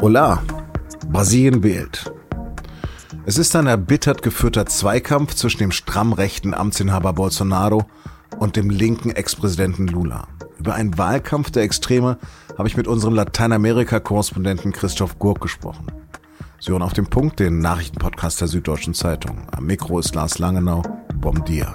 Hola, Brasilien wählt. Es ist ein erbittert geführter Zweikampf zwischen dem stramm rechten Amtsinhaber Bolsonaro und dem linken Ex-Präsidenten Lula. Über einen Wahlkampf der Extreme habe ich mit unserem Lateinamerika-Korrespondenten Christoph Gurk gesprochen. Sie hören auf dem Punkt den Nachrichtenpodcast der Süddeutschen Zeitung. Am Mikro ist Lars Langenau. Bom dia.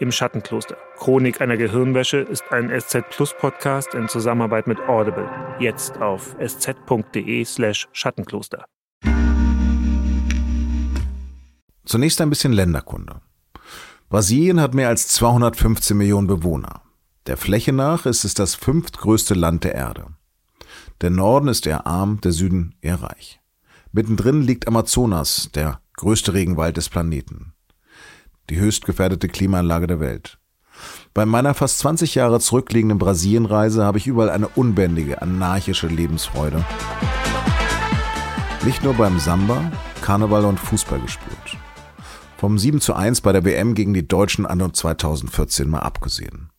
Im Schattenkloster. Chronik einer Gehirnwäsche ist ein SZ Plus Podcast in Zusammenarbeit mit Audible. Jetzt auf sz.de slash Schattenkloster. Zunächst ein bisschen Länderkunde. Brasilien hat mehr als 215 Millionen Bewohner. Der Fläche nach ist es das fünftgrößte Land der Erde. Der Norden ist eher arm, der Süden eher reich. Mittendrin liegt Amazonas, der größte Regenwald des Planeten. Die höchst gefährdete Klimaanlage der Welt. Bei meiner fast 20 Jahre zurückliegenden Brasilienreise habe ich überall eine unbändige, anarchische Lebensfreude. Nicht nur beim Samba, Karneval und Fußball gespürt. Vom 7 zu 1 bei der WM gegen die Deutschen anno 2014 mal abgesehen.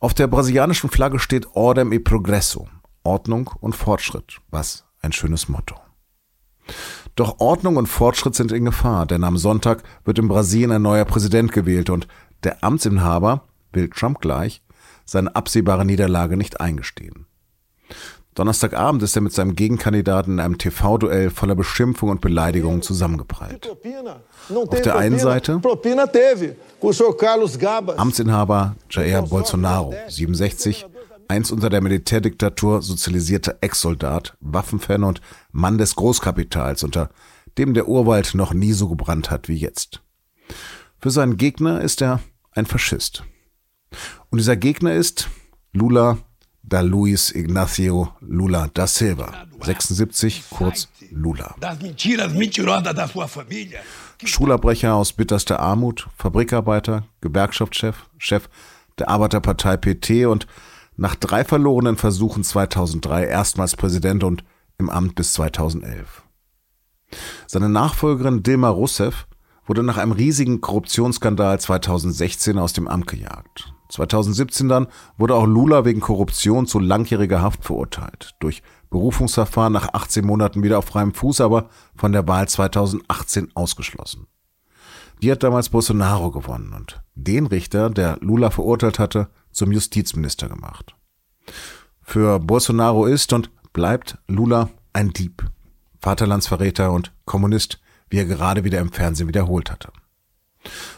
Auf der brasilianischen Flagge steht Ordem e Progresso, Ordnung und Fortschritt, was ein schönes Motto. Doch Ordnung und Fortschritt sind in Gefahr, denn am Sonntag wird in Brasilien ein neuer Präsident gewählt und der Amtsinhaber will Trump gleich seine absehbare Niederlage nicht eingestehen. Donnerstagabend ist er mit seinem Gegenkandidaten in einem TV-Duell voller Beschimpfung und Beleidigungen zusammengeprallt. Auf der einen Seite Amtsinhaber Jair Bolsonaro, 67, einst unter der Militärdiktatur sozialisierter Ex-Soldat, Waffenfan und Mann des Großkapitals, unter dem der Urwald noch nie so gebrannt hat wie jetzt. Für seinen Gegner ist er ein Faschist. Und dieser Gegner ist Lula da Luis Ignacio Lula da Silva, 76, kurz Lula. Schulabbrecher aus bitterster Armut, Fabrikarbeiter, Gewerkschaftschef, Chef der Arbeiterpartei PT und nach drei verlorenen Versuchen 2003 erstmals Präsident und im Amt bis 2011. Seine Nachfolgerin Dilma Rousseff wurde nach einem riesigen Korruptionsskandal 2016 aus dem Amt gejagt. 2017 dann wurde auch Lula wegen Korruption zu langjähriger Haft verurteilt. Durch Berufungsverfahren nach 18 Monaten wieder auf freiem Fuß, aber von der Wahl 2018 ausgeschlossen. Die hat damals Bolsonaro gewonnen und den Richter, der Lula verurteilt hatte, zum Justizminister gemacht. Für Bolsonaro ist und bleibt Lula ein Dieb, Vaterlandsverräter und Kommunist, wie er gerade wieder im Fernsehen wiederholt hatte.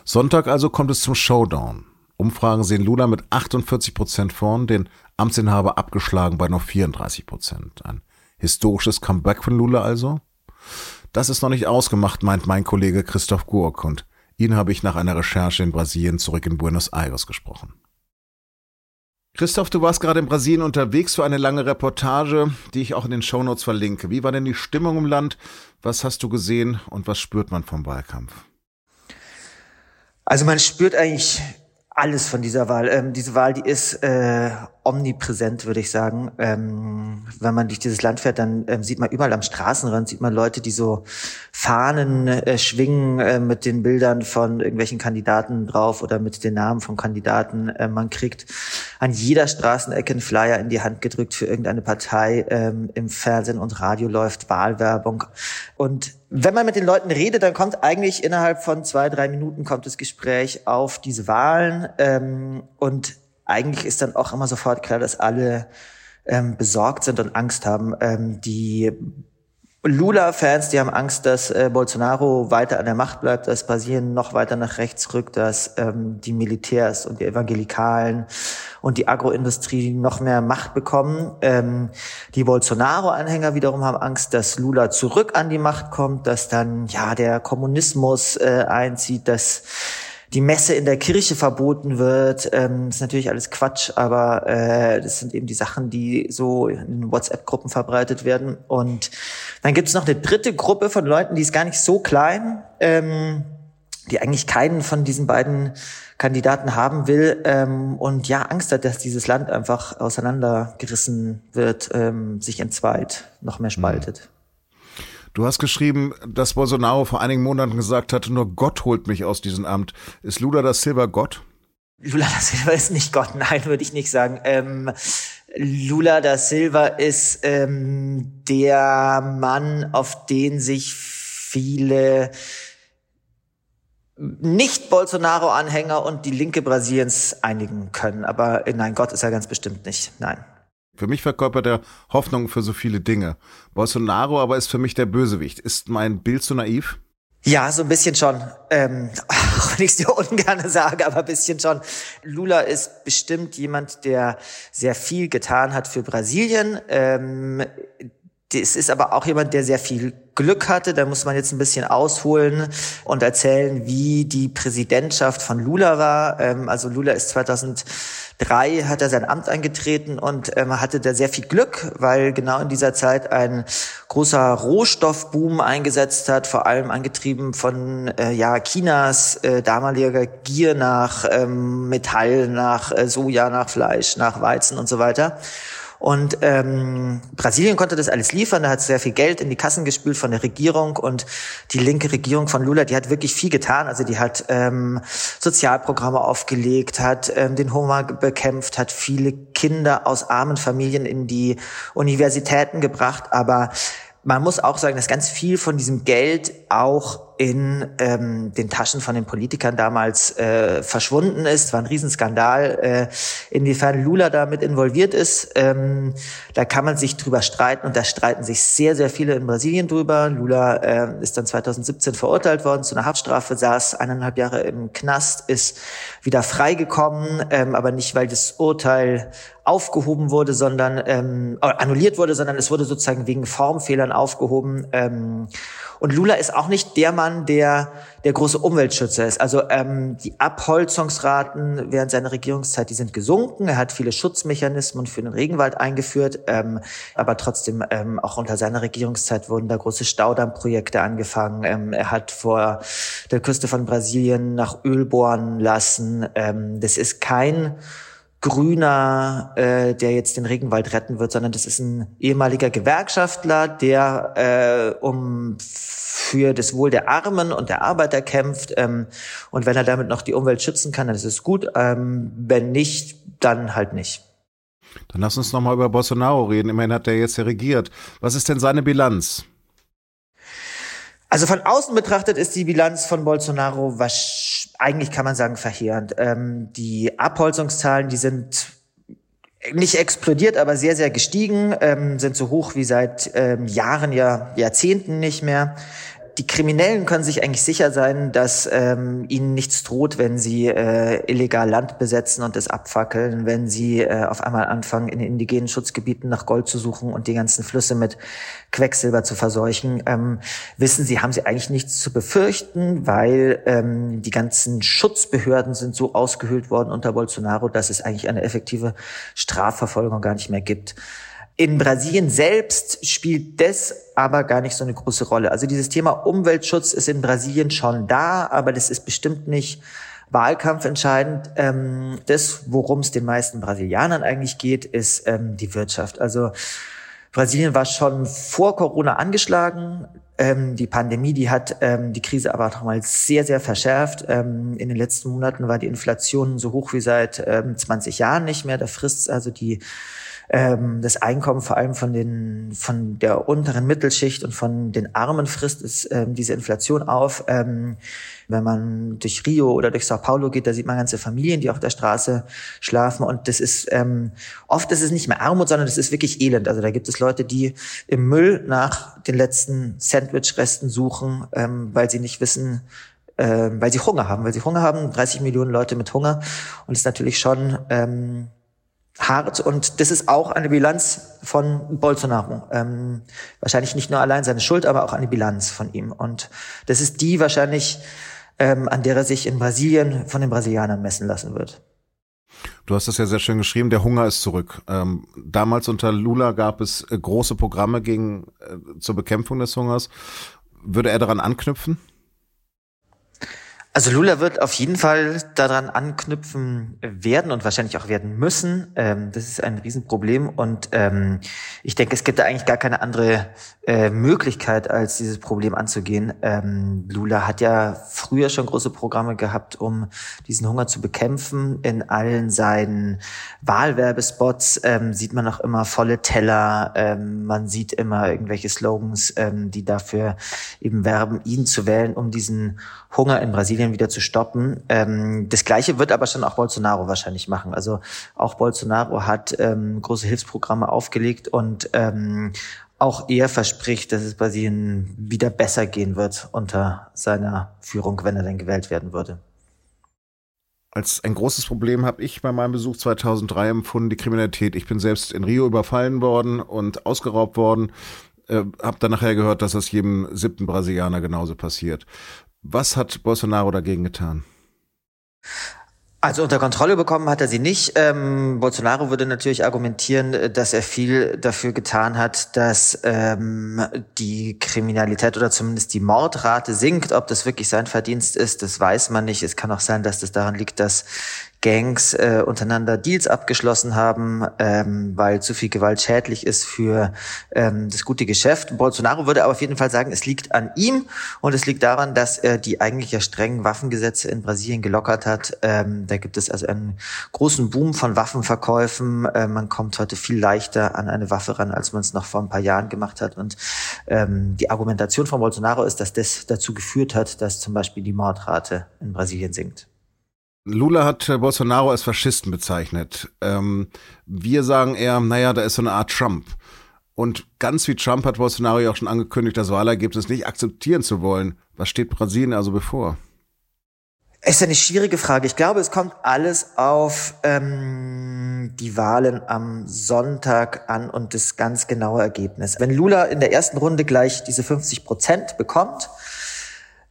Sonntag also kommt es zum Showdown. Umfragen sehen Lula mit 48 Prozent vorn, den Amtsinhaber abgeschlagen bei noch 34 Prozent. Ein historisches Comeback von Lula also? Das ist noch nicht ausgemacht, meint mein Kollege Christoph Gurk und ihn habe ich nach einer Recherche in Brasilien zurück in Buenos Aires gesprochen. Christoph, du warst gerade in Brasilien unterwegs für eine lange Reportage, die ich auch in den Shownotes verlinke. Wie war denn die Stimmung im Land? Was hast du gesehen und was spürt man vom Wahlkampf? Also man spürt eigentlich alles von dieser Wahl. Ähm, diese Wahl, die ist äh, omnipräsent, würde ich sagen. Ähm, wenn man durch dieses Land fährt, dann ähm, sieht man überall am Straßenrand, sieht man Leute, die so Fahnen äh, schwingen äh, mit den Bildern von irgendwelchen Kandidaten drauf oder mit den Namen von Kandidaten. Äh, man kriegt an jeder Straßenecke einen Flyer in die Hand gedrückt für irgendeine Partei. Ähm, Im Fernsehen und Radio läuft Wahlwerbung. Und wenn man mit den Leuten redet, dann kommt eigentlich innerhalb von zwei, drei Minuten kommt das Gespräch auf diese Wahlen. Ähm, und eigentlich ist dann auch immer sofort klar, dass alle ähm, besorgt sind und Angst haben. Ähm, die Lula-Fans, die haben Angst, dass äh, Bolsonaro weiter an der Macht bleibt, dass Brasilien noch weiter nach rechts rückt, dass ähm, die Militärs und die Evangelikalen und die Agroindustrie noch mehr Macht bekommen. Ähm, die Bolsonaro-Anhänger wiederum haben Angst, dass Lula zurück an die Macht kommt, dass dann ja der Kommunismus äh, einzieht, dass die Messe in der Kirche verboten wird. Ähm, ist natürlich alles Quatsch, aber äh, das sind eben die Sachen, die so in WhatsApp-Gruppen verbreitet werden und Dann gibt es noch eine dritte Gruppe von Leuten, die ist gar nicht so klein, ähm, die eigentlich keinen von diesen beiden Kandidaten haben will ähm, und ja Angst hat, dass dieses Land einfach auseinandergerissen wird, ähm, sich entzweit, noch mehr spaltet. Du hast geschrieben, dass Bolsonaro vor einigen Monaten gesagt hatte, nur Gott holt mich aus diesem Amt. Ist Lula da Silva Gott? Lula da Silva ist nicht Gott, nein, würde ich nicht sagen. Ähm, Lula da Silva ist ähm, der Mann, auf den sich viele nicht-Bolsonaro-Anhänger und die Linke Brasiliens einigen können. Aber äh, nein, Gott ist er ganz bestimmt nicht. Nein. Für mich verkörpert er Hoffnung für so viele Dinge. Bolsonaro aber ist für mich der Bösewicht. Ist mein Bild zu naiv? Ja, so ein bisschen schon. Ähm, auch wenn ich es dir ungern sage, aber ein bisschen schon. Lula ist bestimmt jemand, der sehr viel getan hat für Brasilien. Ähm, es ist aber auch jemand, der sehr viel Glück hatte. Da muss man jetzt ein bisschen ausholen und erzählen, wie die Präsidentschaft von Lula war. Ähm, also Lula ist 2003, hat er sein Amt angetreten und ähm, hatte da sehr viel Glück, weil genau in dieser Zeit ein großer Rohstoffboom eingesetzt hat, vor allem angetrieben von äh, ja Chinas äh, damaliger Gier nach ähm, Metall, nach äh, Soja, nach Fleisch, nach Weizen und so weiter. Und ähm, Brasilien konnte das alles liefern, da hat sehr viel Geld in die Kassen gespült von der Regierung. Und die linke Regierung von Lula, die hat wirklich viel getan. Also die hat ähm, Sozialprogramme aufgelegt, hat ähm, den Hunger bekämpft, hat viele Kinder aus armen Familien in die Universitäten gebracht, aber man muss auch sagen, dass ganz viel von diesem Geld auch in ähm, den Taschen von den Politikern damals äh, verschwunden ist. War ein Riesenskandal. Äh, inwiefern Lula damit involviert ist, ähm, da kann man sich drüber streiten und da streiten sich sehr, sehr viele in Brasilien drüber. Lula äh, ist dann 2017 verurteilt worden zu einer Haftstrafe, saß eineinhalb Jahre im Knast, ist wieder freigekommen, ähm, aber nicht, weil das Urteil aufgehoben wurde, sondern ähm, annulliert wurde, sondern es wurde sozusagen wegen Formfehlern aufgehoben. Ähm, und Lula ist auch nicht der Mann, der der große Umweltschützer ist. Also ähm, die Abholzungsraten während seiner Regierungszeit, die sind gesunken. Er hat viele Schutzmechanismen für den Regenwald eingeführt, ähm, aber trotzdem ähm, auch unter seiner Regierungszeit wurden da große Staudammprojekte angefangen. Ähm, er hat vor der Küste von Brasilien nach Öl bohren lassen. Ähm, das ist kein Grüner, äh, der jetzt den Regenwald retten wird, sondern das ist ein ehemaliger Gewerkschaftler, der äh, um für das Wohl der Armen und der Arbeiter kämpft. Ähm, und wenn er damit noch die Umwelt schützen kann, dann ist es gut. Ähm, wenn nicht, dann halt nicht. Dann lass uns nochmal über Bolsonaro reden. Immerhin hat er jetzt ja regiert. Was ist denn seine Bilanz? Also von außen betrachtet ist die Bilanz von Bolsonaro was, eigentlich kann man sagen verheerend. Ähm, die Abholzungszahlen, die sind nicht explodiert, aber sehr, sehr gestiegen, ähm, sind so hoch wie seit ähm, Jahren, ja Jahrzehnten nicht mehr die Kriminellen können sich eigentlich sicher sein, dass ähm, ihnen nichts droht, wenn sie äh, illegal Land besetzen und es abfackeln, wenn sie äh, auf einmal anfangen, in indigenen Schutzgebieten nach Gold zu suchen und die ganzen Flüsse mit Quecksilber zu verseuchen. Ähm, wissen sie, haben sie eigentlich nichts zu befürchten, weil ähm, die ganzen Schutzbehörden sind so ausgehöhlt worden unter Bolsonaro, dass es eigentlich eine effektive Strafverfolgung gar nicht mehr gibt. In Brasilien selbst spielt das aber gar nicht so eine große Rolle. Also dieses Thema Umweltschutz ist in Brasilien schon da, aber das ist bestimmt nicht wahlkampfentscheidend. Ähm, das, worum es den meisten Brasilianern eigentlich geht, ist ähm, die Wirtschaft. Also Brasilien war schon vor Corona angeschlagen. Ähm, die Pandemie, die hat ähm, die Krise aber nochmal sehr, sehr verschärft. Ähm, in den letzten Monaten war die Inflation so hoch wie seit ähm, 20 Jahren nicht mehr. Da frisst also die ähm, das Einkommen vor allem von den von der unteren Mittelschicht und von den Armen frisst es ähm, diese Inflation auf. Ähm, wenn man durch Rio oder durch Sao Paulo geht, da sieht man ganze Familien, die auf der Straße schlafen und das ist ähm, oft ist es nicht mehr Armut, sondern das ist wirklich Elend. Also da gibt es Leute, die im Müll nach den letzten Sandwich-Resten suchen, ähm, weil sie nicht wissen, äh, weil sie Hunger haben, weil sie Hunger haben. 30 Millionen Leute mit Hunger und es ist natürlich schon ähm, hart und das ist auch eine Bilanz von Bolsonaro. Ähm, wahrscheinlich nicht nur allein seine Schuld, aber auch eine Bilanz von ihm. Und das ist die wahrscheinlich, ähm, an der er sich in Brasilien von den Brasilianern messen lassen wird. Du hast das ja sehr schön geschrieben, der Hunger ist zurück. Ähm, damals unter Lula gab es äh, große Programme gegen, äh, zur Bekämpfung des Hungers. Würde er daran anknüpfen? Also Lula wird auf jeden Fall daran anknüpfen werden und wahrscheinlich auch werden müssen. Ähm, das ist ein Riesenproblem und ähm, ich denke, es gibt da eigentlich gar keine andere äh, Möglichkeit, als dieses Problem anzugehen. Ähm, Lula hat ja früher schon große Programme gehabt, um diesen Hunger zu bekämpfen. In allen seinen Wahlwerbespots ähm, sieht man auch immer volle Teller. Ähm, man sieht immer irgendwelche Slogans, ähm, die dafür eben werben, ihn zu wählen, um diesen Hunger in Brasilien wieder zu stoppen. Ähm, das Gleiche wird aber schon auch Bolsonaro wahrscheinlich machen. Also auch Bolsonaro hat ähm, große Hilfsprogramme aufgelegt und ähm, auch er verspricht, dass es Brasilien wieder besser gehen wird unter seiner Führung, wenn er dann gewählt werden würde. Als ein großes Problem habe ich bei meinem Besuch 2003 empfunden, die Kriminalität. Ich bin selbst in Rio überfallen worden und ausgeraubt worden. Äh, habe dann nachher gehört, dass das jedem siebten Brasilianer genauso passiert. Was hat Bolsonaro dagegen getan? Also unter Kontrolle bekommen hat er sie nicht. Ähm, Bolsonaro würde natürlich argumentieren, dass er viel dafür getan hat, dass ähm, die Kriminalität oder zumindest die Mordrate sinkt. Ob das wirklich sein Verdienst ist, das weiß man nicht. Es kann auch sein, dass das daran liegt, dass Gangs äh, untereinander Deals abgeschlossen haben, ähm, weil zu viel Gewalt schädlich ist für ähm, das gute Geschäft. Bolsonaro würde aber auf jeden Fall sagen, es liegt an ihm und es liegt daran, dass er die eigentlich ja strengen Waffengesetze in Brasilien gelockert hat. Ähm, da gibt es also einen großen Boom von Waffenverkäufen. Äh, man kommt heute viel leichter an eine Waffe ran, als man es noch vor ein paar Jahren gemacht hat. Und ähm, die Argumentation von Bolsonaro ist, dass das dazu geführt hat, dass zum Beispiel die Mordrate in Brasilien sinkt. Lula hat Bolsonaro als Faschisten bezeichnet. Ähm, wir sagen eher, naja, da ist so eine Art Trump. Und ganz wie Trump hat Bolsonaro ja auch schon angekündigt, das Wahlergebnis nicht akzeptieren zu wollen. Was steht Brasilien also bevor? Es ist eine schwierige Frage. Ich glaube, es kommt alles auf ähm, die Wahlen am Sonntag an und das ganz genaue Ergebnis. Wenn Lula in der ersten Runde gleich diese 50 Prozent bekommt,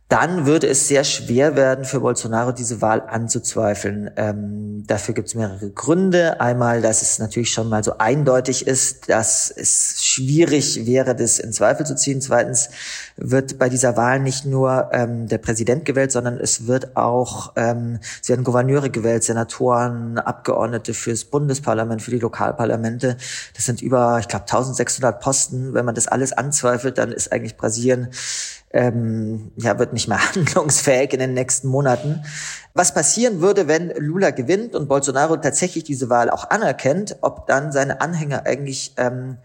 dann würde es sehr schwer werden für Bolsonaro, diese Wahl anzuzweifeln. Ähm, dafür gibt es mehrere Gründe. Einmal, dass es natürlich schon mal so eindeutig ist, dass es schwierig wäre, das in Zweifel zu ziehen. Zweitens wird bei dieser Wahl nicht nur ähm, der Präsident gewählt, sondern es wird auch, ähm, es werden Gouverneure gewählt, Senatoren, Abgeordnete fürs Bundesparlament, für die Lokalparlamente. Das sind über, ich glaube, 1600 Posten. Wenn man das alles anzweifelt, dann ist eigentlich Brasilien ähm, ja, wird nicht mehr handlungsfähig in den nächsten Monaten. Was passieren würde, wenn Lula gewinnt und Bolsonaro tatsächlich diese Wahl auch anerkennt, ob dann seine Anhänger eigentlich ähm,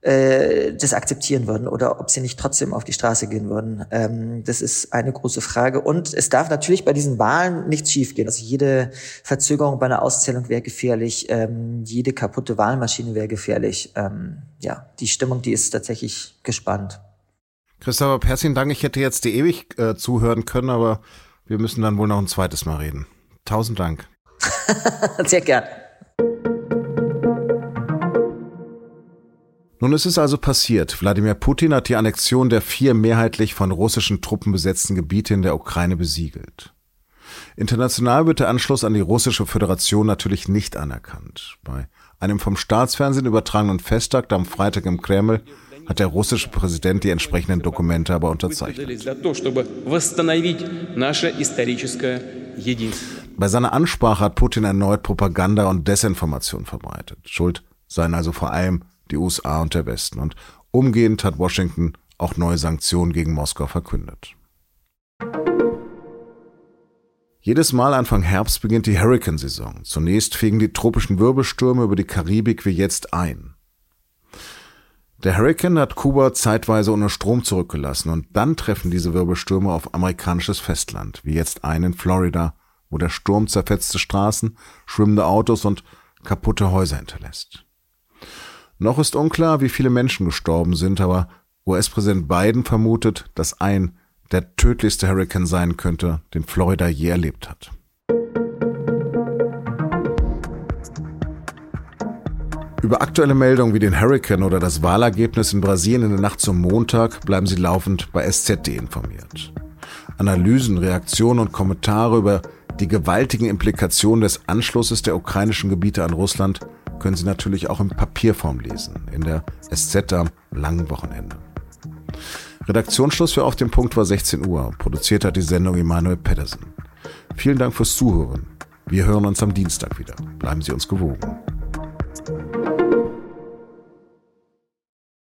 äh, das akzeptieren würden oder ob sie nicht trotzdem auf die Straße gehen würden. Ähm, das ist eine große Frage. Und es darf natürlich bei diesen Wahlen nichts schiefgehen. Also jede Verzögerung bei einer Auszählung wäre gefährlich, ähm, jede kaputte Wahlmaschine wäre gefährlich. Ähm, ja, die Stimmung, die ist tatsächlich gespannt. Christopher, herzlichen Dank. Ich hätte jetzt dir ewig äh, zuhören können, aber wir müssen dann wohl noch ein zweites Mal reden. Tausend Dank. Sehr gern. Nun ist es also passiert. Wladimir Putin hat die Annexion der vier mehrheitlich von russischen Truppen besetzten Gebiete in der Ukraine besiegelt. International wird der Anschluss an die russische Föderation natürlich nicht anerkannt. Bei einem vom Staatsfernsehen übertragenen Festtag am Freitag im Kreml hat der russische Präsident die entsprechenden Dokumente aber unterzeichnet. Bei seiner Ansprache hat Putin erneut Propaganda und Desinformation verbreitet. Schuld seien also vor allem die USA und der Westen. Und umgehend hat Washington auch neue Sanktionen gegen Moskau verkündet. Jedes Mal Anfang Herbst beginnt die Hurrikansaison. Zunächst fegen die tropischen Wirbelstürme über die Karibik wie jetzt ein. Der Hurrikan hat Kuba zeitweise ohne Strom zurückgelassen und dann treffen diese Wirbelstürme auf amerikanisches Festland, wie jetzt einen in Florida, wo der Sturm zerfetzte Straßen, schwimmende Autos und kaputte Häuser hinterlässt. Noch ist unklar, wie viele Menschen gestorben sind, aber US-Präsident Biden vermutet, dass ein der tödlichste Hurrikan sein könnte, den Florida je erlebt hat. Über aktuelle Meldungen wie den Hurricane oder das Wahlergebnis in Brasilien in der Nacht zum Montag bleiben Sie laufend bei SZD informiert. Analysen, Reaktionen und Kommentare über Die gewaltigen Implikationen des Anschlusses der ukrainischen Gebiete an Russland können Sie natürlich auch in Papierform lesen, in der SZ am langen Wochenende. Redaktionsschluss für Auf dem Punkt war 16 Uhr. Produziert hat die Sendung Emanuel Pedersen. Vielen Dank fürs Zuhören. Wir hören uns am Dienstag wieder. Bleiben Sie uns gewogen.